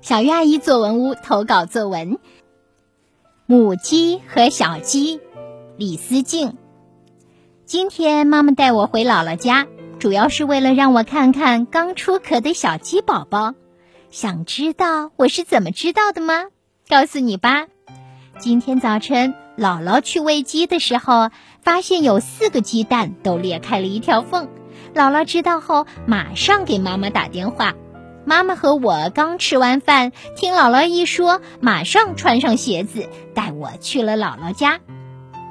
小鱼阿姨作文屋投稿作文《母鸡和小鸡》，李思静。今天妈妈带我回姥姥家，主要是为了让我看看刚出壳的小鸡宝宝。想知道我是怎么知道的吗？告诉你吧。今天早晨，姥姥去喂鸡的时候，发现有四个鸡蛋都裂开了一条缝。姥姥知道后，马上给妈妈打电话。妈妈和我刚吃完饭，听姥姥一说，马上穿上鞋子，带我去了姥姥家。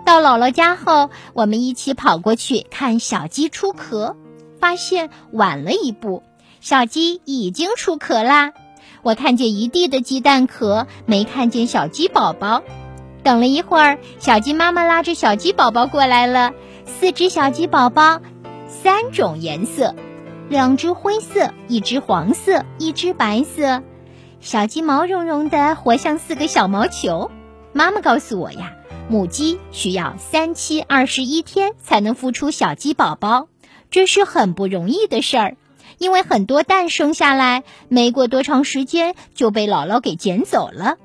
到姥姥家后，我们一起跑过去看小鸡出壳，发现晚了一步，小鸡已经出壳啦。我看见一地的鸡蛋壳，没看见小鸡宝宝。等了一会儿，小鸡妈妈拉着小鸡宝宝过来了，四只小鸡宝宝。三种颜色，两只灰色，一只黄色，一只白色。小鸡毛茸茸的，活像四个小毛球。妈妈告诉我呀，母鸡需要三七二十一天才能孵出小鸡宝宝，这是很不容易的事儿。因为很多蛋生下来没过多长时间就被姥姥给捡走了。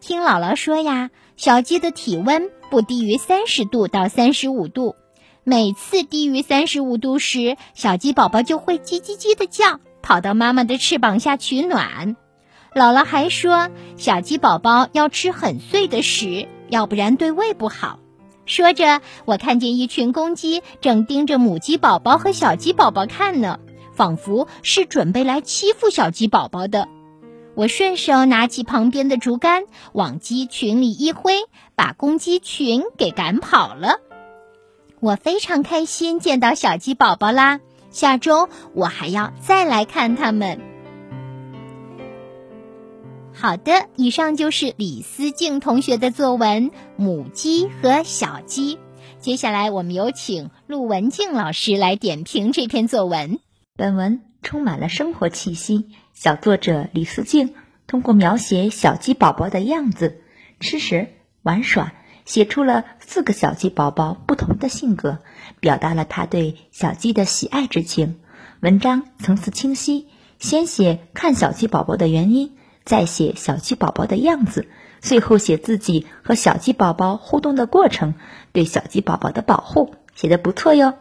听姥姥说呀，小鸡的体温不低于三十度到三十五度。每次低于三十五度时，小鸡宝宝就会叽叽叽的叫，跑到妈妈的翅膀下取暖。姥姥还说，小鸡宝宝要吃很碎的食，要不然对胃不好。说着，我看见一群公鸡正盯着母鸡宝宝和小鸡宝宝看呢，仿佛是准备来欺负小鸡宝宝的。我顺手拿起旁边的竹竿，往鸡群里一挥，把公鸡群给赶跑了。我非常开心见到小鸡宝宝啦！下周我还要再来看它们。好的，以上就是李思静同学的作文《母鸡和小鸡》。接下来我们有请陆文静老师来点评这篇作文。本文充满了生活气息，小作者李思静通过描写小鸡宝宝的样子、吃食、玩耍。写出了四个小鸡宝宝不同的性格，表达了他对小鸡的喜爱之情。文章层次清晰，先写看小鸡宝宝的原因，再写小鸡宝宝的样子，最后写自己和小鸡宝宝互动的过程，对小鸡宝宝的保护，写的不错哟。